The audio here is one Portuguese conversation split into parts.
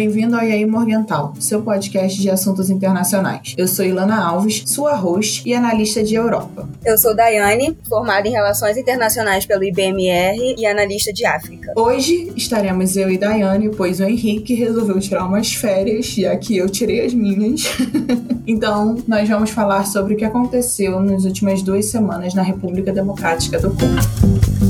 Bem-vindo ao IAI Morgental, seu podcast de assuntos internacionais. Eu sou Ilana Alves, sua host e analista de Europa. Eu sou Daiane, formada em Relações Internacionais pelo IBMR e analista de África. Hoje estaremos eu e Daiane, pois o Henrique resolveu tirar umas férias, já que eu tirei as minhas. então, nós vamos falar sobre o que aconteceu nas últimas duas semanas na República Democrática do Congo.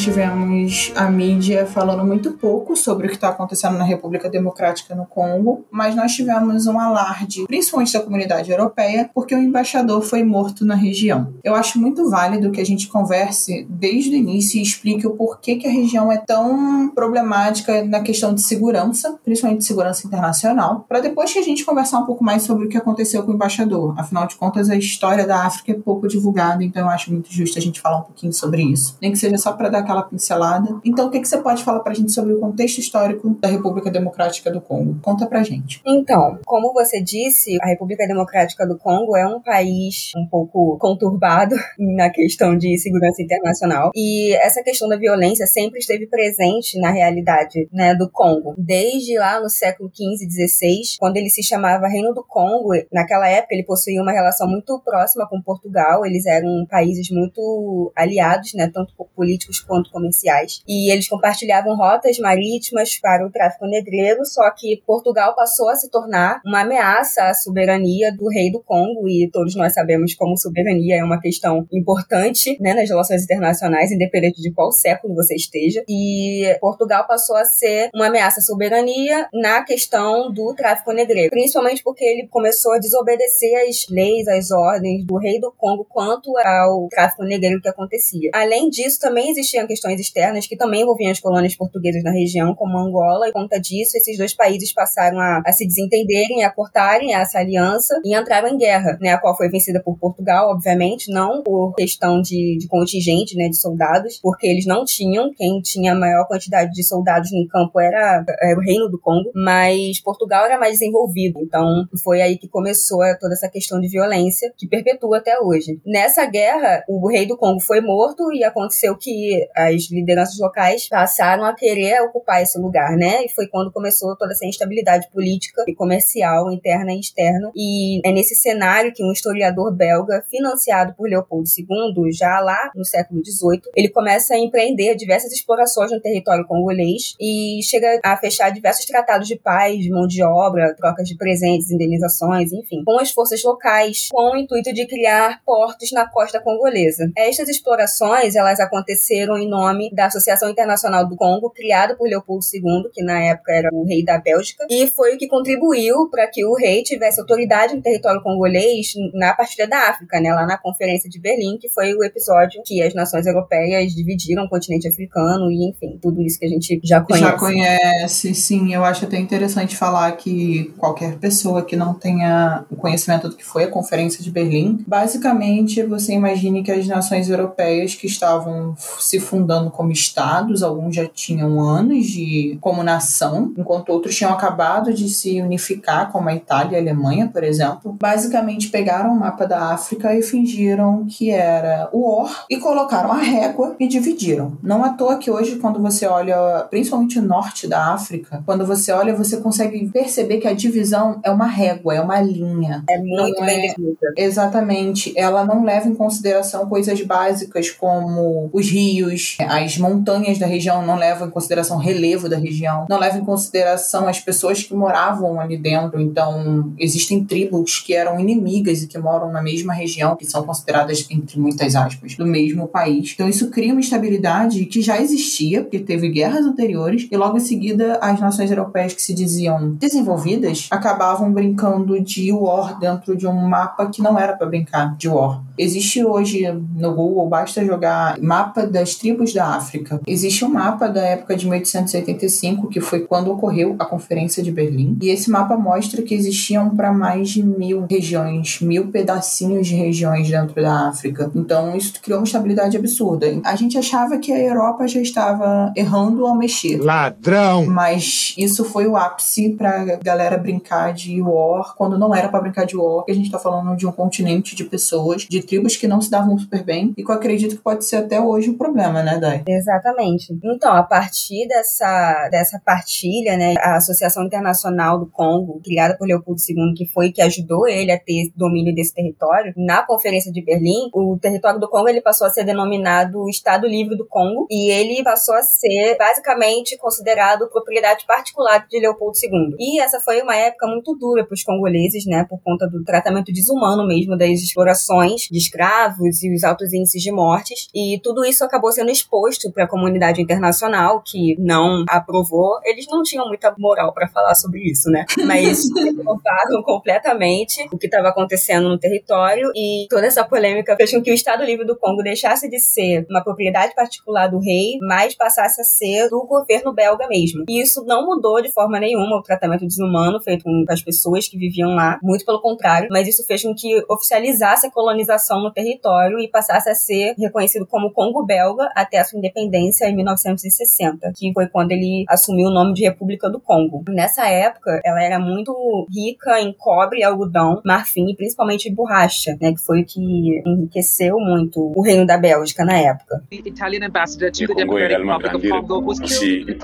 Nós tivemos a mídia falando muito pouco sobre o que está acontecendo na República Democrática no Congo, mas nós tivemos um alarde, principalmente da comunidade europeia, porque o embaixador foi morto na região. Eu acho muito válido que a gente converse desde o início e explique o porquê que a região é tão problemática na questão de segurança, principalmente de segurança internacional, para depois que a gente conversar um pouco mais sobre o que aconteceu com o embaixador. Afinal de contas, a história da África é pouco divulgada, então eu acho muito justo a gente falar um pouquinho sobre isso, nem que seja só para dar aquela pincelada. Então, o que, que você pode falar para a gente sobre o contexto histórico da República Democrática do Congo? Conta para gente. Então, como você disse, a República Democrática do Congo é um país um pouco conturbado na questão de segurança internacional e essa questão da violência sempre esteve presente na realidade né, do Congo. Desde lá no século XV e XVI, quando ele se chamava Reino do Congo, naquela época ele possuía uma relação muito próxima com Portugal, eles eram países muito aliados né, tanto políticos quanto comerciais. E eles compartilhavam rotas marítimas para o tráfico negreiro, só que Portugal passou a se tornar uma ameaça à soberania do rei do Congo, e todos nós sabemos como soberania é uma questão importante né, nas relações internacionais, independente de qual século você esteja. E Portugal passou a ser uma ameaça à soberania na questão do tráfico negreiro, principalmente porque ele começou a desobedecer as leis, as ordens do rei do Congo quanto ao tráfico negreiro que acontecia. Além disso, também existiam questões externas que também envolviam as colônias portuguesas na região, como Angola, e por conta disso, esses dois países passaram a, a se desentenderem, a cortarem essa aliança e entraram em guerra, né, a qual foi vencida por Portugal, obviamente, não por questão de, de contingente, né, de soldados, porque eles não tinham, quem tinha a maior quantidade de soldados no campo era, era o Reino do Congo, mas Portugal era mais desenvolvido, então foi aí que começou toda essa questão de violência, que perpetua até hoje. Nessa guerra, o rei do Congo foi morto, e aconteceu que as lideranças locais passaram a querer ocupar esse lugar, né? E foi quando começou toda essa instabilidade política e comercial interna e externa. E é nesse cenário que um historiador belga, financiado por Leopoldo II, já lá no século XVIII, ele começa a empreender diversas explorações no território congolês e chega a fechar diversos tratados de paz, mão de obra, trocas de presentes, indenizações, enfim, com as forças locais, com o intuito de criar portos na costa congolesa. Estas explorações elas aconteceram em nome da Associação Internacional do Congo, criada por Leopoldo II, que na época era o rei da Bélgica, e foi o que contribuiu para que o rei tivesse autoridade no território congolês na partilha da África, né, lá na Conferência de Berlim, que foi o episódio que as nações europeias dividiram o continente africano e, enfim, tudo isso que a gente já conhece. Já conhece, sim. Eu acho até interessante falar que qualquer pessoa que não tenha o conhecimento do que foi a Conferência de Berlim, basicamente você imagine que as nações europeias que estavam se fundando como estados, alguns já tinham anos de como nação, enquanto outros tinham acabado de se unificar, como a Itália e a Alemanha, por exemplo. Basicamente pegaram o mapa da África e fingiram que era o Or e colocaram a régua e dividiram. Não à toa que hoje, quando você olha, principalmente o norte da África, quando você olha, você consegue perceber que a divisão é uma régua, é uma linha. É muito bem é... Exatamente. Ela não leva em consideração coisas básicas como os rios, as montanhas da região, não levam em consideração o relevo da região, não levam em consideração as pessoas que moravam ali dentro. Então, existem tribos que eram inimigas e que moram na mesma região, que são consideradas, entre muitas aspas, do mesmo país. Então, isso cria uma instabilidade que já existia, porque teve guerras anteriores, e logo em seguida, as nações europeias que se diziam desenvolvidas acabavam brincando de war dentro de um mapa que não era para brincar de war. Existe hoje no Google, basta jogar mapa das tribos da África. Existe um mapa da época de 1885, que foi quando ocorreu a Conferência de Berlim, e esse mapa mostra que existiam para mais de mil regiões, mil pedacinhos de regiões dentro da África. Então isso criou uma estabilidade absurda. A gente achava que a Europa já estava errando ao mexer. Ladrão! Mas isso foi o ápice pra galera brincar de war, quando não era para brincar de war, que a gente tá falando de um continente de pessoas, de tribos que não se davam super bem, e que eu acredito que pode ser até hoje o um problema, né, Dai? Exatamente. Então, a partir dessa, dessa partilha, né, a Associação Internacional do Congo, criada por Leopoldo II, que foi que ajudou ele a ter domínio desse território, na Conferência de Berlim, o território do Congo ele passou a ser denominado Estado Livre do Congo, e ele passou a ser basicamente considerado propriedade particular de Leopoldo II. E essa foi uma época muito dura para os congoleses, né, por conta do tratamento desumano mesmo das explorações de escravos e os altos índices de mortes. E tudo isso acabou sendo exposto para a comunidade internacional, que não aprovou. Eles não tinham muita moral para falar sobre isso, né? Mas provaram completamente o que estava acontecendo no território e toda essa polêmica fez com que o Estado Livre do Congo deixasse de ser uma propriedade particular do rei, mas passasse a ser do governo belga mesmo. E isso não mudou de forma nenhuma o tratamento desumano feito com as pessoas que viviam lá, muito pelo contrário, mas isso fez com que oficializasse a colonização no território e passasse a ser reconhecido como Congo belga até a sua independência em 1960, que foi quando ele assumiu o nome de República do Congo. Nessa época, ela era muito rica em cobre, algodão, marfim e principalmente borracha, né, que foi o que enriqueceu muito o reino da Bélgica na época. The Italian ambassador to the Democratic Republic of Congo was killed.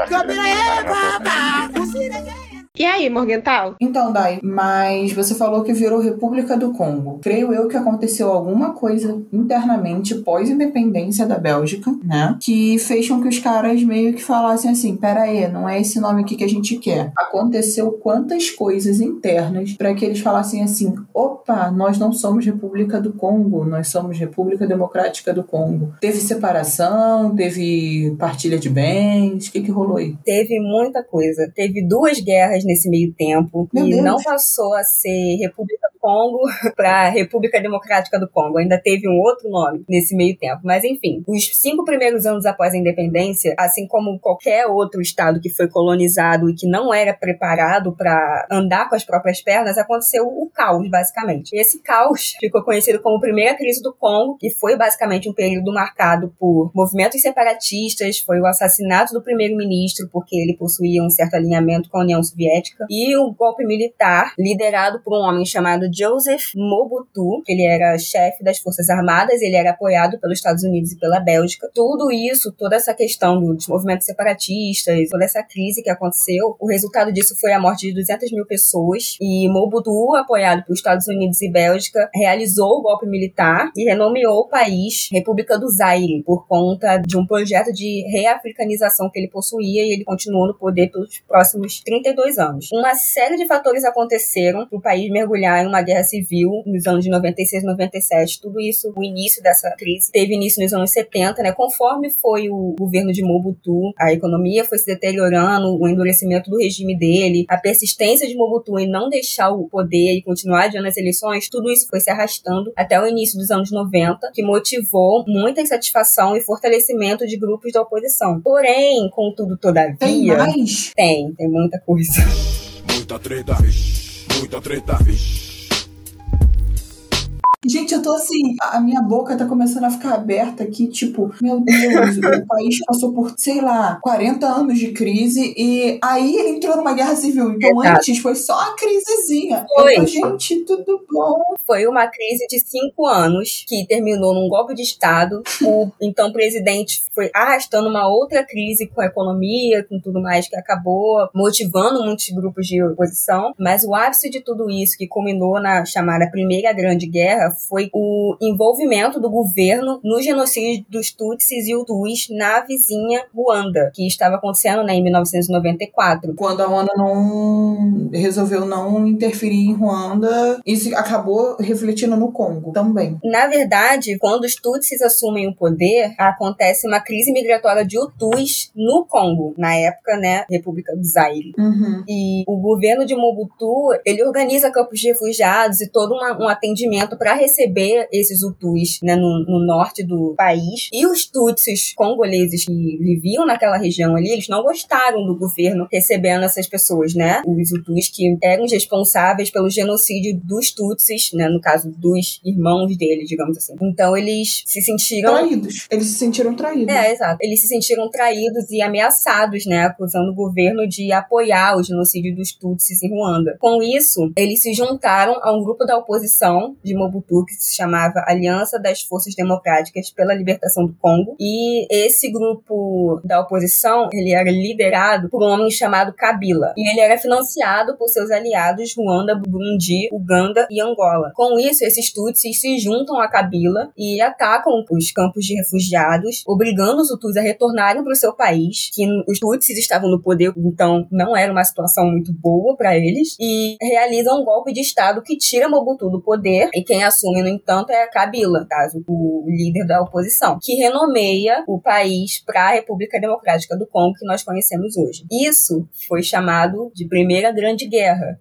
E aí, Morgental? Então, Dai, mas você falou que virou República do Congo. Creio eu que aconteceu alguma coisa internamente pós-independência da Bélgica, né? Que fez com que os caras meio que falassem assim: pera aí, não é esse nome aqui que a gente quer. Aconteceu quantas coisas internas para que eles falassem assim: opa, nós não somos República do Congo, nós somos República Democrática do Congo. Teve separação, teve partilha de bens, o que, que rolou aí? Teve muita coisa. Teve duas guerras nesse meio tempo Meu e Deus. não passou a ser República do Congo para República Democrática do Congo. Ainda teve um outro nome nesse meio tempo. Mas enfim, os cinco primeiros anos após a independência, assim como qualquer outro estado que foi colonizado e que não era preparado para andar com as próprias pernas, aconteceu o caos, basicamente. E esse caos ficou conhecido como Primeira Crise do Congo, que foi basicamente um período marcado por movimentos separatistas, foi o assassinato do primeiro-ministro, porque ele possuía um certo alinhamento com a União Soviética Soviética e o golpe militar liderado por um homem chamado Joseph Mobutu, que ele era chefe das Forças Armadas, ele era apoiado pelos Estados Unidos e pela Bélgica. Tudo isso, toda essa questão dos movimentos separatistas, toda essa crise que aconteceu, o resultado disso foi a morte de 200 mil pessoas e Mobutu, apoiado pelos Estados Unidos e Bélgica, realizou o golpe militar e renomeou o país República do Zaire por conta de um projeto de reafricanização que ele possuía e ele continuou no poder pelos próximos 32 anos anos. Uma série de fatores aconteceram para o país mergulhar em uma guerra civil nos anos de 96 e 97. Tudo isso, o início dessa crise, teve início nos anos 70, né? Conforme foi o governo de Mobutu, a economia foi se deteriorando, o endurecimento do regime dele, a persistência de Mobutu em não deixar o poder e continuar adiando as eleições, tudo isso foi se arrastando até o início dos anos 90, que motivou muita insatisfação e fortalecimento de grupos da oposição. Porém, contudo, todavia. Tem mais? Tem, tem muita coisa. Muita treta, muita treta. Gente, eu tô assim, a minha boca tá começando a ficar aberta aqui, tipo, meu Deus, o país passou por, sei lá, 40 anos de crise e aí ele entrou numa guerra civil. Então Exato. antes foi só a crisezinha. Foi. Eu, gente, tudo bom. Foi uma crise de cinco anos que terminou num golpe de Estado. O então presidente foi arrastando uma outra crise com a economia, com tudo mais, que acabou motivando muitos grupos de oposição. Mas o ápice de tudo isso, que culminou na chamada Primeira Grande Guerra, foi o envolvimento do governo no genocídio dos Tutsis e Hutus na vizinha Ruanda, que estava acontecendo né, em 1994. Quando a ONU não resolveu não interferir em Ruanda, isso acabou refletindo no Congo também. Na verdade, quando os Tutsis assumem o poder, acontece uma crise migratória de Hutus no Congo, na época, né, República do Zaire. Uhum. E o governo de Mobutu, ele organiza campos de refugiados e todo uma, um atendimento para receber esses Hutus né, no, no, norte do país. E os Tutsis congoleses que viviam naquela região ali, eles não gostaram do governo recebendo essas pessoas, né? Os Hutus que eram responsáveis pelo genocídio dos Tutsis, né? No caso dos irmãos deles, digamos assim. Então eles se sentiram. Traídos. Eles se sentiram traídos. É, exato. Eles se sentiram traídos e ameaçados, né? Acusando o governo de apoiar o genocídio dos Tutsis em Ruanda. Com isso, eles se juntaram a um grupo da oposição de Mobutu que se chamava Aliança das Forças Democráticas pela Libertação do Congo. E esse grupo da oposição, ele era liderado por um homem chamado Kabila. E ele era financiado por seus aliados Ruanda, Burundi, Uganda e Angola. Com isso, esses Tutsis se juntam a Kabila e atacam os campos de refugiados, obrigando os Hutus a retornarem para o seu país, que os Tutsis estavam no poder, então não era uma situação muito boa para eles, e realizam um golpe de Estado que tira Mobutu do poder, e quem assume, no entanto, é Kabila, caso o líder da oposição, que renomeia o país para a República Democrática do Congo que nós conhecemos hoje. Isso foi chamado de Primeira Grande Guerra.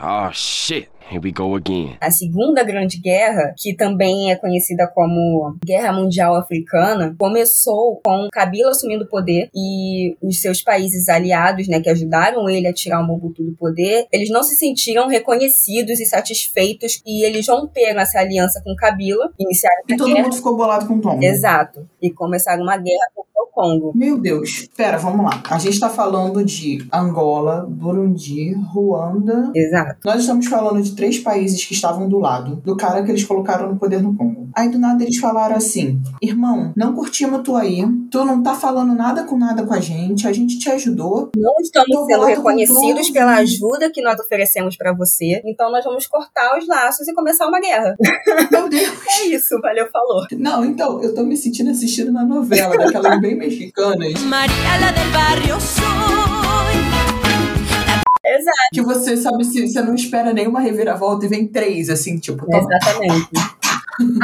Oh, shit. Here we go again. A Segunda Grande Guerra, que também é conhecida como Guerra Mundial Africana, começou com Kabila assumindo o poder e os seus países aliados, né, que ajudaram ele a tirar o Mobutu do poder, eles não se sentiram reconhecidos e satisfeitos e eles romperam essa aliança com Kabila, iniciaram E todo guerra. mundo ficou bolado com o Tom. Exato. E começaram uma guerra contra o Congo. Meu Deus. Pera, vamos lá. A gente tá falando de Angola, Burundi, Ruanda. Exato. Nós estamos falando de três países que estavam do lado do cara que eles colocaram no poder no Congo. Aí do nada eles falaram assim: irmão, não curtimos tu aí, tu não tá falando nada com nada com a gente, a gente te ajudou. Não estamos sendo reconhecidos pela ajuda que nós oferecemos pra você, então nós vamos cortar os laços e começar uma guerra. Meu Deus. É isso, valeu, falou. Não, então, eu tô me sentindo assistindo na novela, daquelas bem mexicanas, María la del barrio que você sabe se você não espera nenhuma reviravolta e vem três, assim, tipo, exatamente.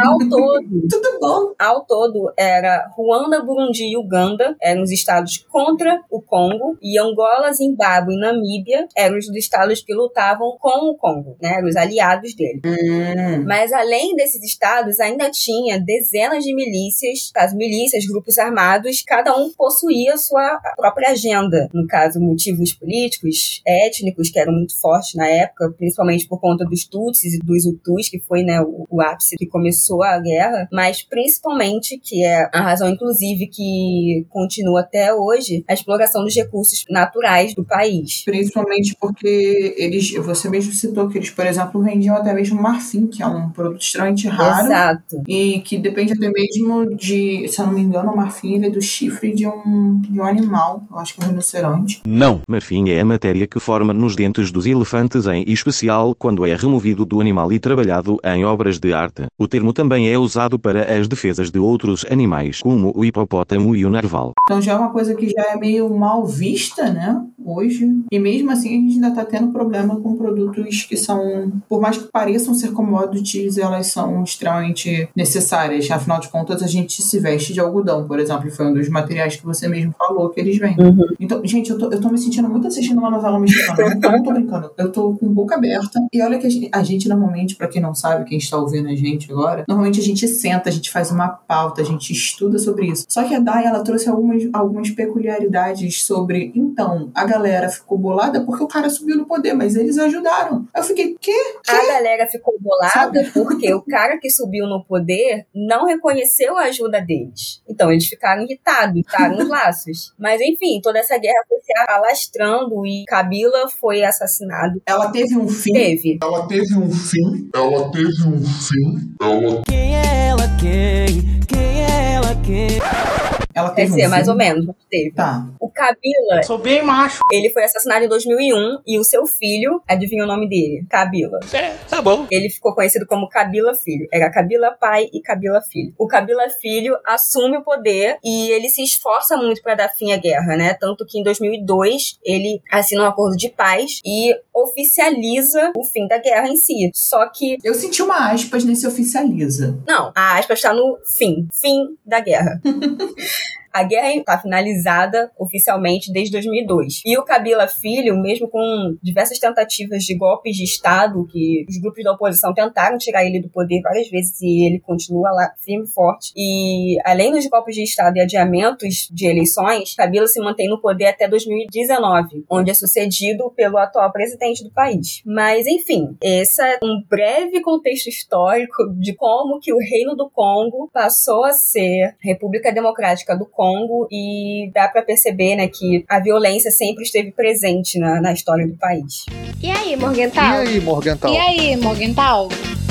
Ao todo, Tudo bom. ao todo, era Ruanda, Burundi e Uganda eram os estados contra o Congo e Angola, Zimbábue e Namíbia eram os estados que lutavam com o Congo, né? Eram os aliados dele. Hum. Mas além desses estados, ainda tinha dezenas de milícias, as milícias, grupos armados, cada um possuía sua própria agenda. No caso, motivos políticos, étnicos, que eram muito fortes na época, principalmente por conta dos Tutsis e dos Hutus, que foi né, o, o ápice que começou a guerra, mas principalmente, que é a razão, inclusive, que continua até hoje, a exploração dos recursos naturais do país. Principalmente porque eles, você mesmo citou que eles, por exemplo, vendiam até mesmo marfim, que é um produto extremamente raro. Exato. E que depende até mesmo de, se eu não me engano, o marfim ele é do chifre de um, de um animal, eu acho que é um rinoceronte. Não. Marfim é a matéria que forma nos dentes dos elefantes, em especial quando é removido do animal e trabalhado em obras de arte. O termo também é usado para as defesas de outros animais, como o hipopótamo e o narval. Então já é uma coisa que já é meio mal vista, né? Hoje. E mesmo assim a gente ainda tá tendo problema com produtos que são, por mais que pareçam ser commodities, elas são extremamente necessárias. Afinal de contas, a gente se veste de algodão, por exemplo, e foi um dos materiais que você mesmo falou que eles vendem. Uhum. Então, gente, eu tô, eu tô me sentindo muito assistindo uma novela mexicana. Eu não tô brincando. Eu tô com boca aberta. E olha que a gente, a gente normalmente, pra quem não sabe, quem está ouvindo a gente agora, normalmente a gente senta, a gente faz uma pauta, a gente estuda sobre isso. Só que a Dai, ela trouxe algumas, algumas peculiaridades sobre. Então, a galera ficou bolada porque o cara subiu no poder, mas eles ajudaram. Eu fiquei, quê? A galera ficou bolada Sabe? porque o cara que subiu no poder não reconheceu a ajuda deles. Então eles ficaram irritados, ficaram nos laços. Mas enfim, toda essa guerra foi se alastrando e Kabila foi assassinado. Ela teve um fim. Teve. Ela teve um fim. Ela teve um fim. Ela Quem é ela quem? Quem é ela quem? Ela Quer teve um dizer, fim. mais ou menos, mas teve. Tá. O Kabila, Sou bem macho. ele foi assassinado em 2001 e o seu filho, adivinha o nome dele? Kabila. É, tá bom. Ele ficou conhecido como Kabila Filho. Era Kabila pai e Kabila Filho. O Kabila Filho assume o poder e ele se esforça muito para dar fim à guerra, né? Tanto que em 2002 ele assina um acordo de paz e oficializa o fim da guerra em si. Só que Eu senti uma aspas nesse oficializa. não, a aspa está no fim. Fim da guerra. A guerra está finalizada oficialmente desde 2002. E o Kabila Filho, mesmo com diversas tentativas de golpes de Estado, que os grupos da oposição tentaram tirar ele do poder várias vezes e ele continua lá firme e forte. E além dos golpes de Estado e adiamentos de eleições, Kabila se mantém no poder até 2019, onde é sucedido pelo atual presidente do país. Mas, enfim, esse é um breve contexto histórico de como que o Reino do Congo passou a ser República Democrática do Congo e dá para perceber, né, que a violência sempre esteve presente na, na história do país. E aí, Morgental? E aí, Morgental? E aí, Morgental?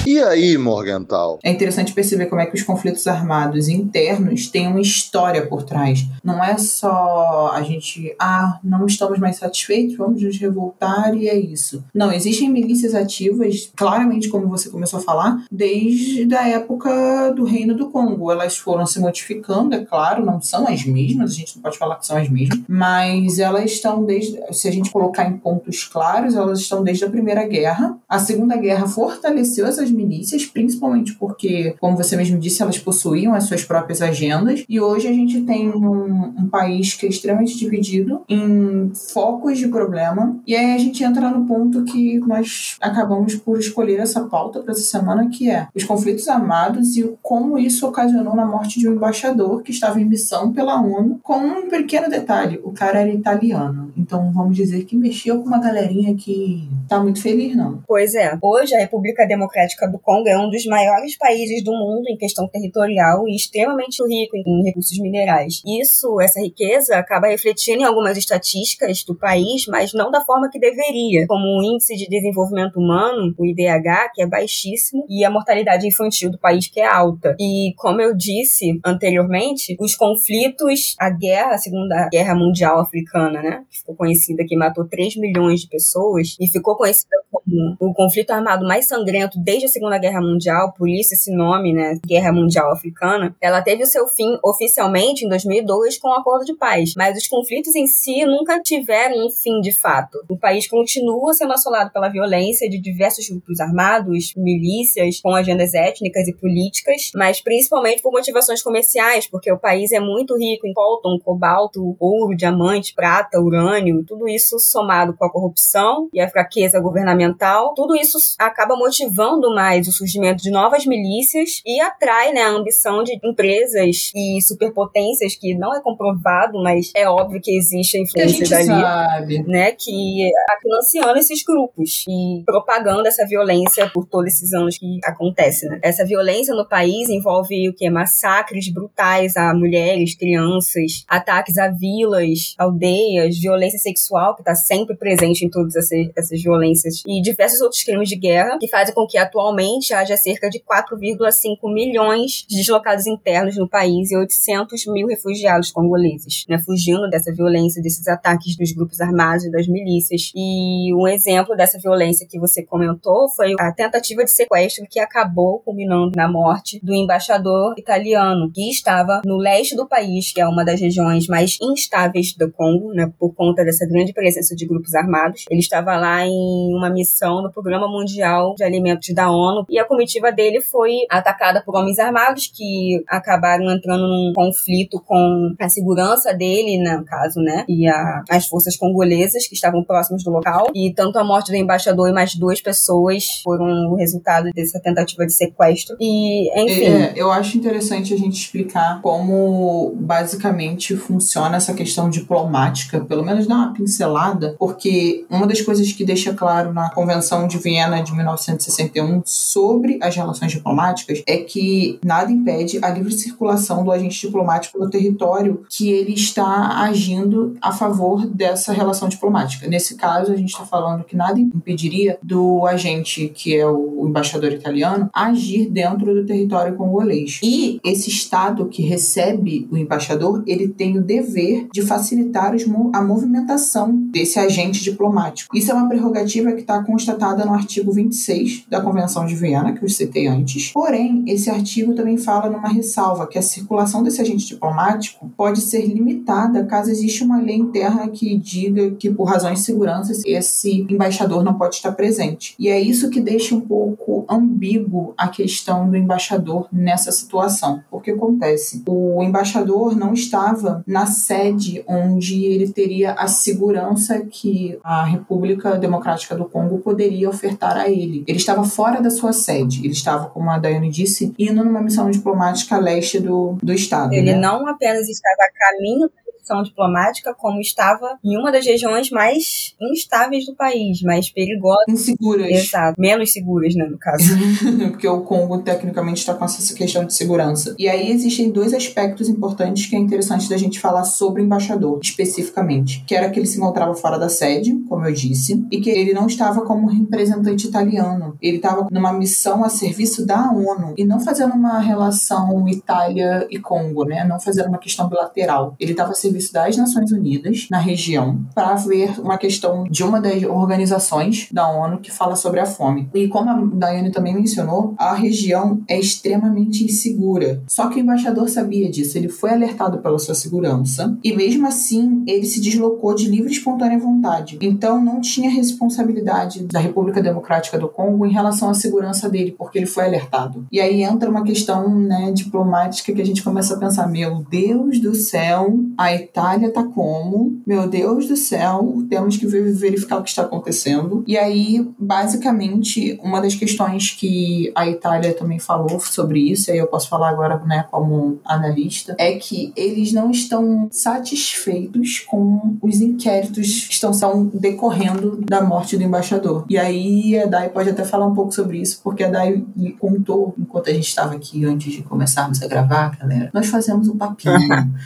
E aí, Morgental? É interessante perceber como é que os conflitos armados internos têm uma história por trás. Não é só a gente, ah, não estamos mais satisfeitos, vamos nos revoltar e é isso. Não, existem milícias ativas, claramente, como você começou a falar, desde a época do Reino do Congo. Elas foram se modificando, é claro, não são as mesmas, a gente não pode falar que são as mesmas, mas elas estão desde, se a gente colocar em pontos claros, elas estão desde a Primeira Guerra. A Segunda Guerra fortaleceu essas milícias, principalmente porque, como você mesmo disse, elas possuíam as suas próprias agendas. E hoje a gente tem um, um país que é extremamente dividido em focos de problema. E aí a gente entra no ponto que nós acabamos por escolher essa pauta para essa semana, que é os conflitos armados e como isso ocasionou na morte de um embaixador que estava em missão pela ONU, com um pequeno detalhe: o cara era italiano. Então vamos dizer que mexeu com uma galerinha que tá muito feliz, não. Pois é, hoje a República Democrática do Congo é um dos maiores países do mundo em questão territorial e extremamente rico em recursos minerais. Isso, essa riqueza, acaba refletindo em algumas estatísticas do país, mas não da forma que deveria, como o Índice de Desenvolvimento Humano, o IDH, que é baixíssimo, e a mortalidade infantil do país, que é alta. E, como eu disse anteriormente, os conflitos, a guerra, a Segunda Guerra Mundial Africana, né, que ficou conhecida que matou 3 milhões de pessoas e ficou conhecida como o conflito armado mais sangrento desde a Segunda Guerra Mundial, por isso esse nome, né, Guerra Mundial Africana, ela teve o seu fim oficialmente em 2002 com o um acordo de paz, mas os conflitos em si nunca tiveram um fim de fato. O país continua sendo assolado pela violência de diversos grupos armados, milícias com agendas étnicas e políticas, mas principalmente por motivações comerciais, porque o país é muito rico em coltan, cobalto, ouro, diamante, prata, urânio, tudo isso somado com a corrupção e a fraqueza governamental, tudo isso acaba motivando mais o surgimento de novas milícias e atrai né, a ambição de empresas e superpotências que não é comprovado, mas é óbvio que existe a influência dali, sabe. né, que está financiando esses grupos e propagando essa violência por todos esses anos que acontece, né? Essa violência no país envolve o que massacres brutais a mulheres, crianças, ataques a vilas, aldeias, violência sexual que está sempre presente em todas essas, essas violências e diversos outros crimes de guerra que fazem com que atualmente haja cerca de 4,5 milhões de deslocados internos no país e 800 mil refugiados congoleses, né, fugindo dessa violência, desses ataques dos grupos armados e das milícias. E um exemplo dessa violência que você comentou foi a tentativa de sequestro que acabou culminando na morte do embaixador italiano, que estava no leste do país, que é uma das regiões mais instáveis do Congo, né, por conta dessa grande presença de grupos armados. Ele estava lá em uma missão no Programa Mundial de Alimentos da ONU e a comitiva dele foi atacada por homens armados que acabaram entrando num conflito com a segurança dele, no caso, né, e a, as forças congolesas que estavam próximas do local. E tanto a morte do embaixador e mais duas pessoas foram o resultado dessa tentativa de sequestro. E, enfim. É, eu acho interessante a gente explicar como basicamente funciona essa questão diplomática, pelo menos dar uma pincelada, porque uma das coisas que deixa claro na Convenção de Viena de 1961 sobre as relações diplomáticas é que nada impede a livre circulação do agente diplomático no território que ele está agindo a favor dessa relação diplomática. Nesse caso, a gente está falando que nada impediria do agente, que é o embaixador italiano, agir dentro do território congolês. E esse Estado que recebe o embaixador, ele tem o dever de facilitar a movimentação desse agente diplomático. Isso é uma prerrogativa que está constatada no artigo 26 da Convenção Convenção de Viena, que eu citei antes. Porém, esse artigo também fala numa ressalva que a circulação desse agente diplomático pode ser limitada caso exista uma lei interna que diga que, por razões de segurança, esse embaixador não pode estar presente. E é isso que deixa um pouco ambíguo a questão do embaixador nessa situação. Porque acontece, o embaixador não estava na sede onde ele teria a segurança que a República Democrática do Congo poderia ofertar a ele. Ele estava fora da sua sede, ele estava, como a Daiane disse, indo numa missão diplomática a leste do, do estado. Ele né? não apenas estava a caminho da diplomática, como estava em uma das regiões mais instáveis do país, mais perigosas. Inseguras. Exato. Menos seguras, né, no caso. porque o Congo tecnicamente está com essa questão de segurança. E aí existem dois aspectos importantes que é interessante da gente falar sobre o embaixador, especificamente, que era que ele se encontrava fora da sede, como eu disse, e que ele não estava como representante italiano. Ele estava numa missão a serviço da ONU e não fazendo uma relação Itália e Congo, né? Não fazendo uma questão bilateral. Ele estava a serviço das Nações Unidas na região para ver uma questão de uma das organizações da ONU que fala sobre a fome. E como a Daiane também mencionou, a região é extremamente insegura. Só que o embaixador sabia disso, ele foi alertado pela sua segurança e mesmo assim ele se deslocou de livre e espontânea vontade. Então não tinha responsabilidade da República Democrática do Congo em relação à segurança dele, porque ele foi alertado. E aí entra uma questão né, diplomática que a gente começa a pensar: meu Deus do céu, a Itália tá como? Meu Deus do céu, temos que verificar o que está acontecendo. E aí, basicamente, uma das questões que a Itália também falou sobre isso, e aí eu posso falar agora né, como analista, é que eles não estão satisfeitos com os inquéritos que estão, estão decorrendo da morte do embaixador. E aí a Dai pode até falar um pouco sobre isso, porque a Dai me contou, enquanto a gente estava aqui antes de começarmos a gravar, galera, nós fazemos um papinho.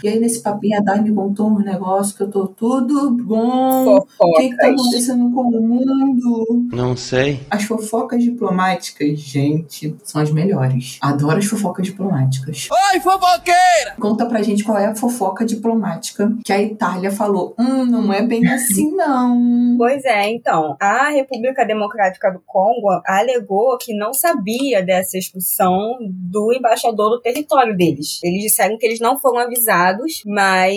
e aí nesse papinho a Dai me contou um negócio que eu tô tudo bom. O que, que tá acontecendo com o mundo? Não sei. As fofocas diplomáticas, gente, são as melhores. Adoro as fofocas diplomáticas. Oi, fofoqueira! Conta pra gente qual é a fofoca diplomática que a Itália falou. Hum, não é bem assim, não. Pois é, então, a República Democrática do Congo alegou que não sabia dessa expulsão do embaixador do território deles. Eles disseram que eles não foram avisados, mas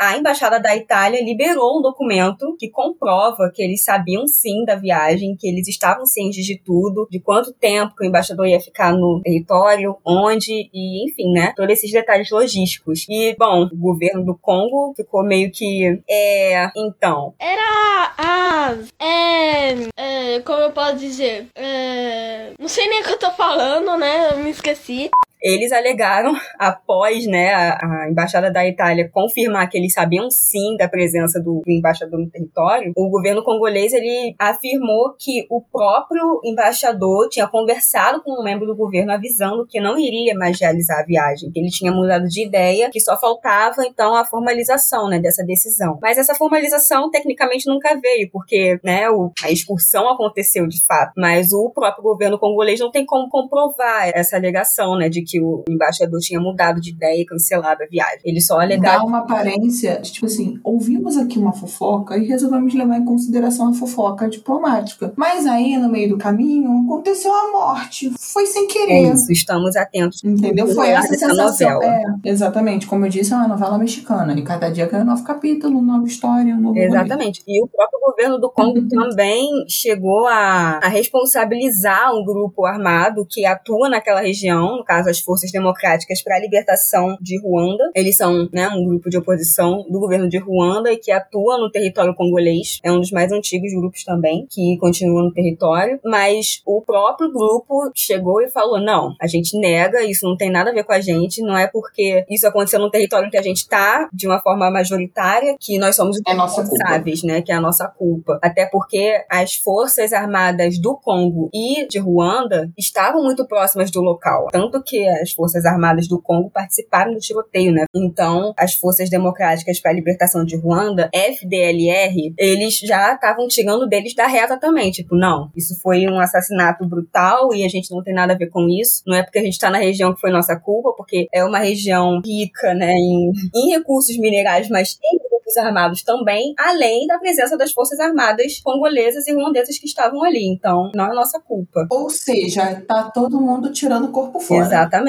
a embaixada da Itália liberou um documento que comprova que eles sabiam sim da viagem, que eles estavam cientes de tudo, de quanto tempo que o embaixador ia ficar no território, onde e enfim, né? Todos esses detalhes logísticos. E, bom, o governo do Congo ficou meio que. É. Então. Era a. É, é, como eu posso dizer? É, não sei nem o que eu tô falando, né? Eu me esqueci. Eles alegaram, após né, a, a, embaixada da Itália confirmar que eles sabiam sim da presença do, do, embaixador no território, o governo congolês ele afirmou que o próprio embaixador tinha conversado com um membro do governo avisando que não iria mais realizar a viagem, que ele tinha mudado de ideia, que só faltava então a formalização né, dessa decisão. Mas essa formalização tecnicamente nunca veio, porque né, o, a excursão aconteceu de fato, mas o próprio governo congolês não tem como comprovar essa alegação né, de que o embaixador tinha mudado de ideia e cancelado a viagem. Ele só alegava. Dá uma aparência de tipo assim: ouvimos aqui uma fofoca e resolvemos levar em consideração a fofoca diplomática. Mas aí, no meio do caminho, aconteceu a morte. Foi sem querer. É isso, estamos atentos. Entendeu? Foi essa sensação. Novela. É, exatamente. Como eu disse, é uma novela mexicana. E cada dia ganha um novo capítulo, nova história, um novo. Exatamente. Momento. E o próprio governo do Congo também chegou a, a responsabilizar um grupo armado que atua naquela região, no caso, as Forças Democráticas para a Libertação de Ruanda. Eles são né, um grupo de oposição do governo de Ruanda e que atua no território congolês. É um dos mais antigos grupos também que continua no território. Mas o próprio grupo chegou e falou: não, a gente nega, isso não tem nada a ver com a gente, não é porque isso aconteceu no território que a gente está de uma forma majoritária que nós somos é responsáveis, né? Que é a nossa culpa. Até porque as forças armadas do Congo e de Ruanda estavam muito próximas do local. Tanto que as Forças Armadas do Congo participaram do tiroteio, né? Então, as Forças Democráticas para a Libertação de Ruanda, FDLR, eles já estavam tirando deles da reta também. Tipo, não, isso foi um assassinato brutal e a gente não tem nada a ver com isso. Não é porque a gente está na região que foi nossa culpa, porque é uma região rica, né, em, em recursos minerais, mas tem grupos armados também, além da presença das forças armadas congolesas e ruandesas que estavam ali. Então, não é nossa culpa. Ou seja, tá todo mundo tirando o corpo fora. Exatamente.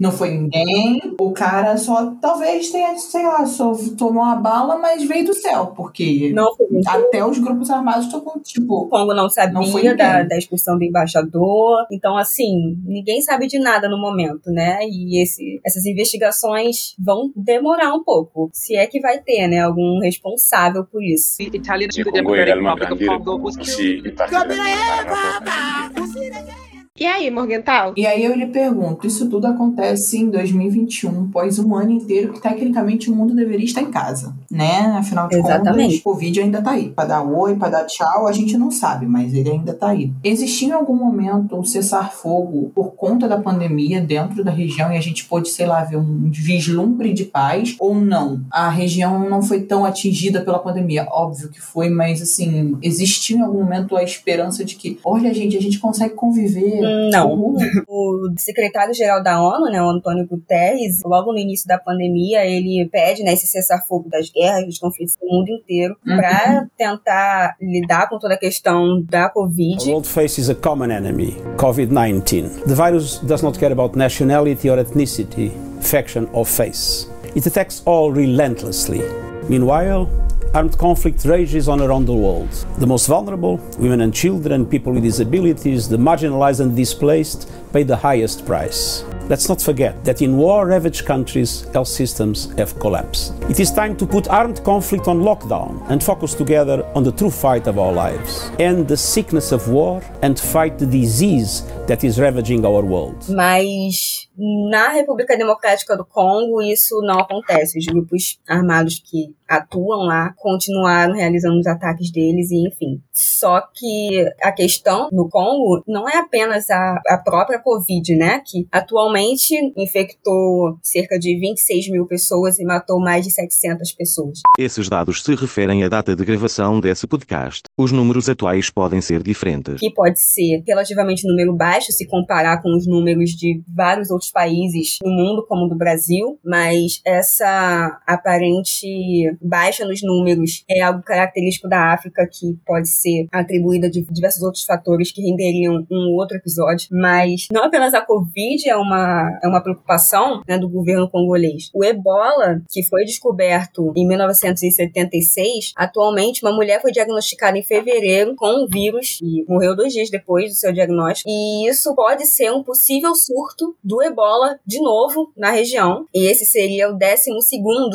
Não foi ninguém, o cara só talvez tenha, sei lá, só tomou uma bala, mas veio do céu, porque Não foi ninguém. até os grupos armados estão com, tipo, O Congo não Não foi sabia da, da expulsão do embaixador. Então, assim, ninguém sabe de nada no momento, né? E esse, essas investigações vão demorar um pouco. Se é que vai ter, né? Algum responsável por isso. The Congo Democratic également Republic of E aí, Morgental? E aí eu lhe pergunto, isso tudo acontece em 2021, pós um ano inteiro que tecnicamente o mundo deveria estar em casa, né? Afinal de Exatamente. contas, o Covid ainda tá aí. Pra dar oi, pra dar tchau, a gente não sabe, mas ele ainda tá aí. Existiu em algum momento um cessar-fogo por conta da pandemia dentro da região e a gente pôde, sei lá, ver um vislumbre de paz ou não? A região não foi tão atingida pela pandemia, óbvio que foi, mas assim, existiu em algum momento a esperança de que, olha, gente, a gente consegue conviver Não. O secretário-geral da ONU, né, o Antônio Guterres, logo no início da pandemia, ele pede né, esse cessar-fogo das guerras, dos conflitos do mundo inteiro, Uhum. para tentar lidar com toda a questão da The Covid. world faces a common enemy, COVID 19. The virus does not care about nationality or ethnicity, faction or face. It attacks all relentlessly. Meanwhile, armed conflict rages on around the world. The most vulnerable, women and children, people with disabilities, the marginalized and displaced, pay the highest price. Let's not forget that in war ravaged countries, health systems have collapsed. It is time to put armed conflict on lockdown and focus together on the true fight of our lives. End the sickness of war and fight the disease that is ravaging our world. Mas na República Democrática do Congo isso não acontece. Os grupos armados que atuam lá continuaram realizando os ataques deles e enfim. Só que a questão no Congo não é apenas a, a própria Covid, né? Que atualmente infectou cerca de 26 mil pessoas e matou mais de 700 pessoas. Esses dados se referem à data de gravação desse podcast. Os números atuais podem ser diferentes. que pode ser relativamente número baixo se comparar com os números de vários outros países no mundo, como do Brasil, mas essa aparente baixa nos números é algo característico da África que pode ser atribuída de diversos outros fatores que renderiam um outro episódio, mas não apenas a Covid é uma, é uma preocupação né, do governo congolês. O ebola, que foi descoberto em 1976, atualmente uma mulher foi diagnosticada em fevereiro com o vírus e morreu dois dias depois do seu diagnóstico. E isso pode ser um possível surto do ebola de novo na região. E esse seria o 12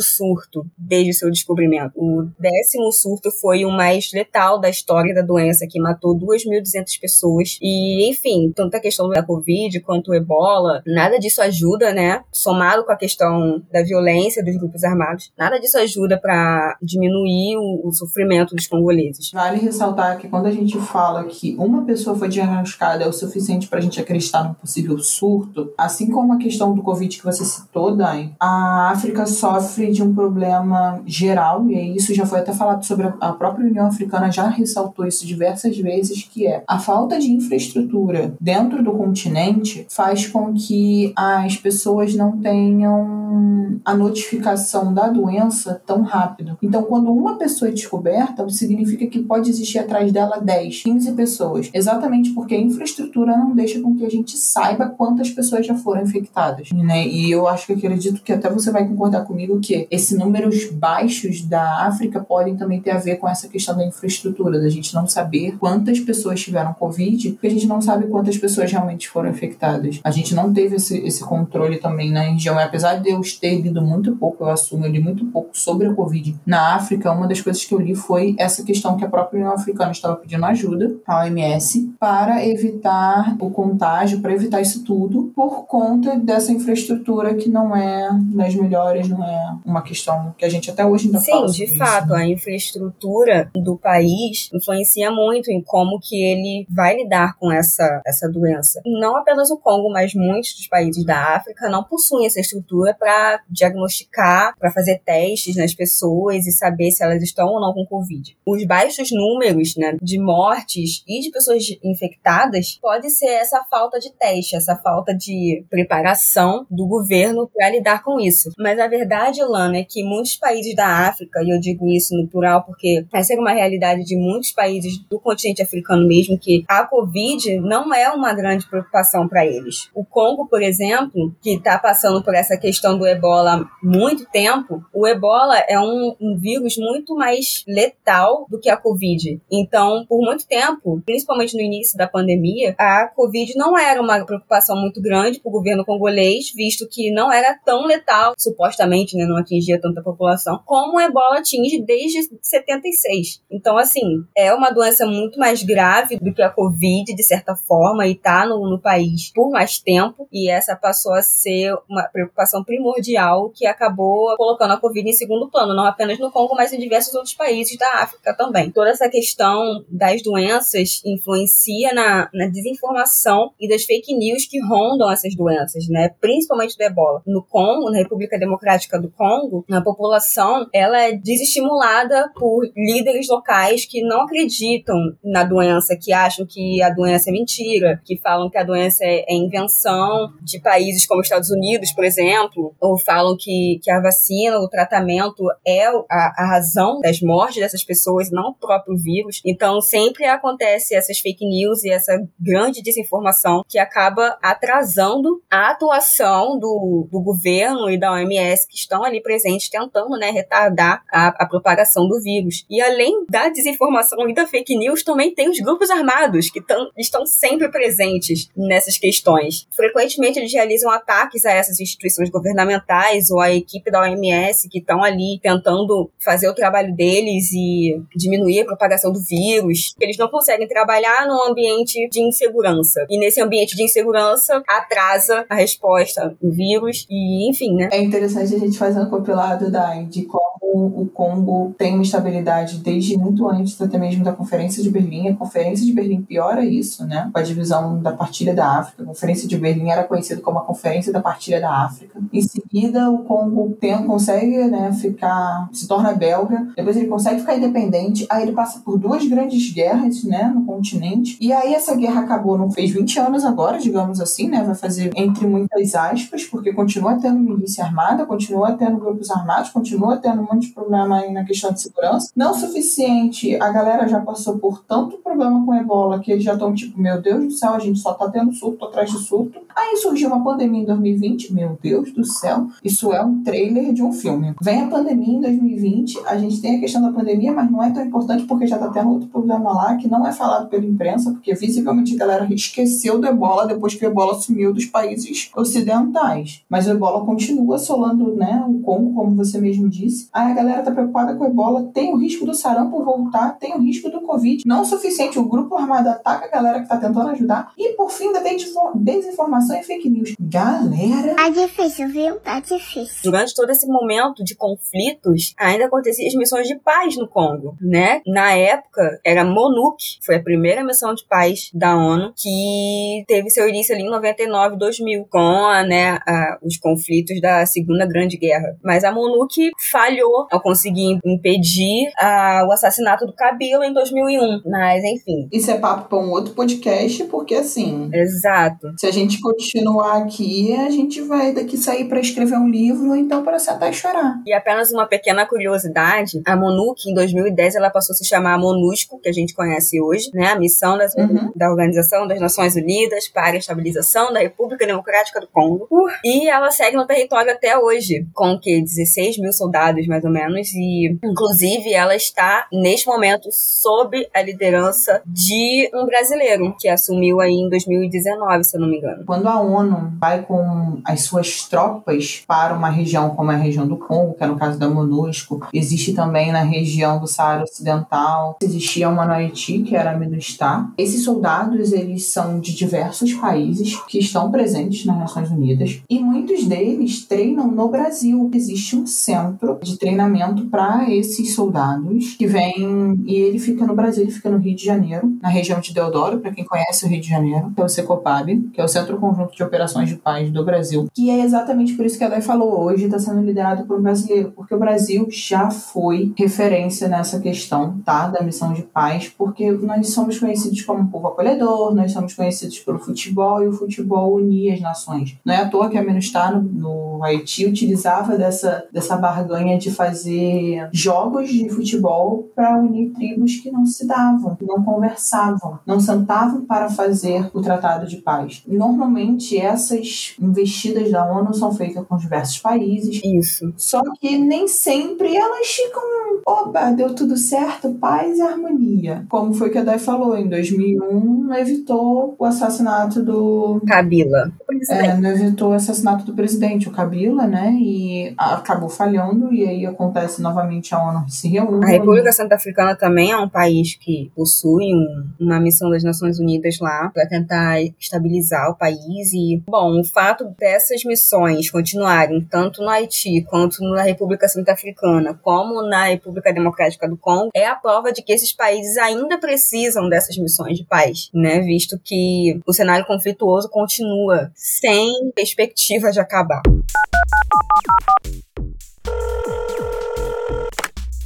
surto desde o seu descobrimento. O décimo surto foi o mais letal da história da doença, que matou 2.200 pessoas. E, enfim, tanto a questão da Covid quanto o ebola, nada disso ajuda, né? Somado com a questão da violência dos grupos armados, nada disso ajuda para diminuir o, o sofrimento dos congoleses. Vale ressaltar que quando a gente fala que uma pessoa foi diagnosticada é o suficiente para a gente acreditar num possível surto, assim como a questão do Covid que você citou, Dai, a África sofre de um problema geral, e isso já foi até falado sobre a própria União Africana, já ressaltou isso diversas vezes, que é a falta de infraestrutura dentro do continente faz com que as pessoas não tenham a notificação da doença tão rápido. Então, quando uma pessoa é descoberta, significa que pode existir atrás dela 10, 15 pessoas. Exatamente porque a infraestrutura não deixa com que a gente saiba quantas pessoas já foram infectadas. Né? E eu acho que acredito que até você vai concordar comigo que esses números baixos da África podem também ter a ver com essa questão da infraestrutura, da gente não saber quantas pessoas tiveram Covid, porque a gente não sabe quantas pessoas realmente foram infectadas. A gente não teve esse, esse controle também na região. E apesar de eu ter lido muito pouco, eu assumo, eu li muito pouco sobre a Covid na África, uma das coisas que eu li foi essa questão que a própria União Africana estava pedindo ajuda à OMS para evitar o contágio, para evitar isso tudo, por conta dessa infraestrutura que não é das melhores, não é uma questão que a gente até hoje ainda Sim, fala de sobre isso, fato, né? a infraestrutura do país influencia muito em como que ele vai lidar com essa, essa doença. Não apenas o Congo, mas muitos dos países da África não possuem essa estrutura para para diagnosticar, para fazer testes nas pessoas e saber se elas estão ou não com Covid. Os baixos números né, de mortes e de pessoas infectadas pode ser essa falta de teste, essa falta de preparação do governo para lidar com isso. Mas a verdade, Lana, é que muitos países da África, e eu digo isso no plural porque essa é uma realidade de muitos países do continente africano mesmo, que a Covid não é uma grande preocupação para eles. O Congo, por exemplo, que está passando por essa questão do ebola há muito tempo, o ebola é um, um vírus muito mais letal do que a Covid. Então, por muito tempo, principalmente no início da pandemia, a Covid não era uma preocupação muito grande para o governo congolês, visto que não era tão letal, supostamente, né, não atingia tanta população, como o ebola atinge desde 76. Então, assim, é uma doença muito mais grave do que a Covid, de certa forma, e tá no, no país por mais tempo, e essa passou a ser uma preocupação primordial que acabou colocando a Covid em segundo plano, não apenas no Congo, mas em diversos outros países da África também. Toda essa questão das doenças influencia na, na desinformação e das fake news que rondam essas doenças, né? Principalmente do ebola. No Congo, na República Democrática do Congo, a população ela é desestimulada por líderes locais que não acreditam na doença, que acham que a doença é mentira, que falam que a doença é, é invenção de países como Estados Unidos, por exemplo, ou falam que, que a vacina, o tratamento é a, a razão das mortes dessas pessoas, não o próprio vírus. Então, sempre acontece essas fake news e essa grande desinformação que acaba atrasando a atuação do, do governo e da OMS que estão ali presentes tentando né, retardar a, a propagação do vírus. E além da desinformação e da fake news, também tem os grupos armados que tão, estão sempre presentes nessas questões. Frequentemente eles realizam ataques a essas instituições governamentais ou a equipe da OMS que estão ali tentando fazer o trabalho deles e diminuir a propagação do vírus. Eles não conseguem trabalhar num ambiente de insegurança. E nesse ambiente de insegurança atrasa a resposta do vírus e, enfim, né? É interessante a gente fazer um compilado da, de como o Congo tem uma estabilidade desde muito antes até mesmo da Conferência de Berlim. A Conferência de Berlim piora isso, né? Com a divisão da partilha da África. A Conferência de Berlim era conhecida como a Conferência da Partilha da África. Em seguida, o Congo tem, consegue né, ficar, se torna belga. Depois ele consegue ficar independente. Aí ele passa por duas grandes guerras, né, no continente. E aí essa guerra acabou, não fez 20 anos agora, digamos assim, né? Vai fazer entre muitas aspas, porque continua tendo milícia armada, continua tendo grupos armados, continua tendo um monte de problema aí na questão de segurança. Não suficiente, a galera já passou por tanto problema com ebola que eles já estão tipo, meu Deus do céu, a gente só tá tendo surto atrás de surto. Aí surgiu uma pandemia em 2020, meu Deus do céu, isso é um trailer de um filme. Vem a pandemia em 2020, a gente tem a questão da pandemia, mas não é tão importante porque já tá tendo outro problema lá que não é falado pela imprensa, porque visivelmente a galera esqueceu do ebola depois que o ebola sumiu dos países ocidentais. Mas o ebola continua assolando, né, o Congo, como você mesmo disse. Aí a galera tá preocupada com o ebola, tem o risco do sarampo voltar, tem o risco do covid. Não o suficiente, o grupo armado ataca a galera que tá tentando ajudar. E por fim, ainda tem desinformação e fake news. Galera. Tá difícil, viu? Tá difícil. Durante todo esse momento de conflitos, ainda aconteciam as missões de paz no Congo, né? Na época, era MONUC, foi a primeira missão de paz da ONU, que teve seu início ali em 99, 2000, com né, a, os conflitos da Segunda Grande Guerra. Mas a MONUC falhou ao conseguir impedir a, o assassinato do Kabila em 2001. Mas, enfim. Isso é papo para um outro podcast, porque assim. Exato. Se a gente continuar aqui, a gente vai daqui sair para escrever um livro ou então para sentar e chorar. E apenas uma pequena curiosidade: a MONUC, em 2010, ela passou a se chamar a MONUSCO, que a gente conhece hoje, né? A missão das, Uhum. da Organização das Nações Unidas para a Estabilização da República Democrática do Congo. E ela segue no território até hoje, com o quê? 16 mil soldados, mais ou menos. E, inclusive, ela está, neste momento, sob a liderança de um brasileiro, que assumiu aí em 2019, se eu não me engano. Quando a ONU vai com as suas tropas para uma região como a região do Congo, que é no caso da MONUSCO, existe também na região do Saara Ocidental, existia uma no Haiti, que era a MINUSTAH. Esses soldados, eles são de diversos países que estão presentes nas Nações Unidas e muitos deles treinam no Brasil. Existe um centro de treinamento para esses soldados que vêm e ele fica no Brasil, ele fica no Rio de Janeiro, na região de Deodoro, para quem conhece o Rio de Janeiro, que é o Secopab, que é o Centro Conjunto de Operações de Paz do Brasil, que é exatamente por isso que a Dai falou hoje, está sendo liderado por um brasileiro, porque o Brasil já foi referência nessa questão, tá, da missão de paz, porque nós somos conhecidos como um povo acolhedor, nós somos conhecidos pelo futebol e o futebol unia as nações. Não é à toa que a Menustar no, no Haiti utilizava dessa, dessa barganha de fazer jogos de futebol para unir tribos que não se davam, não conversavam, não sentavam para fazer o tratado de paz. Normalmente essas investidas da ONU são feitas com diversos países. Isso. Só que nem sempre elas ficam, oba, deu tudo certo, paz e harmonia. Como foi que a Dai falou, em 2001 evitou o assassinato do Kabila. É, não evitou o assassinato do presidente, o Kabila, né? E acabou falhando, e aí acontece novamente a ONU se reúne. A República Centro-Africana também é um país que possui um, uma missão das Nações Unidas lá para tentar estabilizar o país. E, bom, o fato dessas missões continuarem tanto no Haiti quanto na República Centro-Africana, como na República Democrática do Congo, é a prova de que esses países ainda precisam dessas missões de paz, né? Visto que o cenário conflituoso continua sem perspectiva de acabar.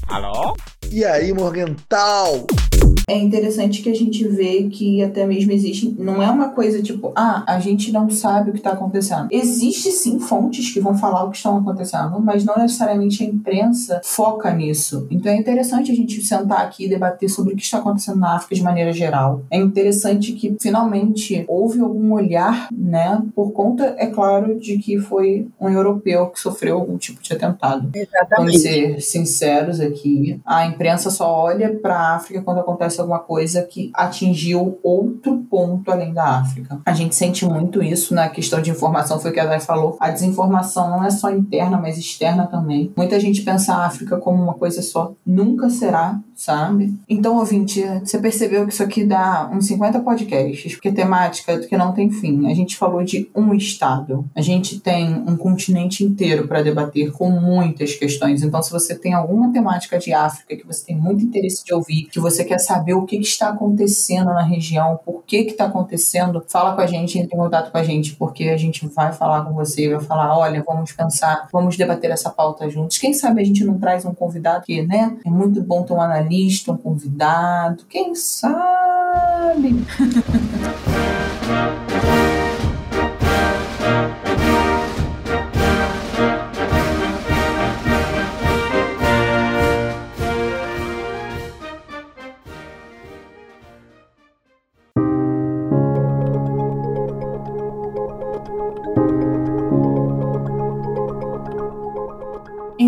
Alô? E aí, Morgental? É interessante que a gente vê que até mesmo existe. Não é uma coisa tipo, ah, a gente não sabe o que está acontecendo. Existe sim fontes que vão falar o que estão acontecendo, mas não necessariamente a imprensa foca nisso. Então é interessante a gente sentar aqui e debater sobre o que está acontecendo na África de maneira geral. É interessante que finalmente houve algum olhar, né, por conta, é claro, de que foi um europeu que sofreu algum tipo de atentado. Exatamente. Vamos ser sinceros aqui. A imprensa só olha para a África quando acontece alguma coisa que atingiu outro ponto além da África. A gente sente muito isso na questão de informação, foi o que a Dai falou. A desinformação não é só interna, mas externa também. Muita gente pensa a África como uma coisa só. Nunca será, sabe? Então, ouvinte, você percebeu que isso aqui dá uns 50 podcasts, porque temática que não tem fim. A gente falou de um estado. A gente tem um continente inteiro para debater com muitas questões. Então, se você tem alguma temática de África que você tem muito interesse de ouvir, que você quer saber o que, que está acontecendo na região, por que que está acontecendo, fala com a gente, entre em contato com a gente, porque a gente vai falar com você, vai falar, olha, vamos pensar, vamos debater essa pauta juntos. Quem sabe a gente não traz um convidado que, né? É muito bom ter um analista, um convidado, quem sabe?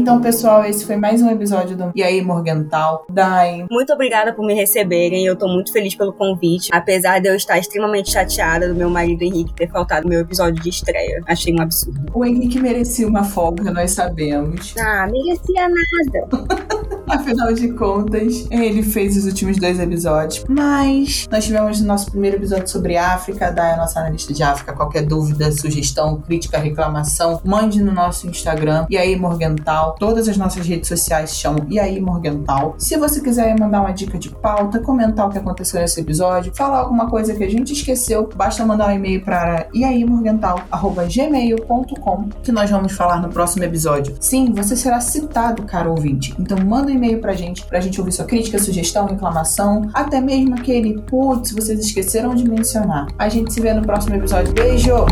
Então, pessoal, esse foi mais um episódio do E aí, Morgental. Dai. Muito obrigada por me receberem. Eu tô muito feliz pelo convite. Apesar de eu estar extremamente chateada do meu marido Henrique ter faltado meu episódio de estreia. Achei um absurdo. O Henrique merecia uma folga, nós sabemos. Ah, merecia nada. Afinal de contas, ele fez os últimos dois episódios. Mas nós tivemos o nosso primeiro episódio sobre África. Dai a nossa analista de África. Qualquer dúvida, sugestão, crítica, reclamação, mande no nosso Instagram. E aí, Morgental. Todas as nossas redes sociais chamam E aí, Morgental. Se você quiser mandar uma dica de pauta, comentar o que aconteceu nesse episódio, falar alguma coisa que a gente esqueceu, basta mandar um e-mail para eaimorgental.gmail.com que nós vamos falar no próximo episódio. Sim, você será citado, caro ouvinte. Então manda e-mail pra gente, pra gente ouvir sua crítica, sugestão, reclamação, até mesmo aquele, putz, vocês esqueceram de mencionar. A gente se vê no próximo episódio. Beijo!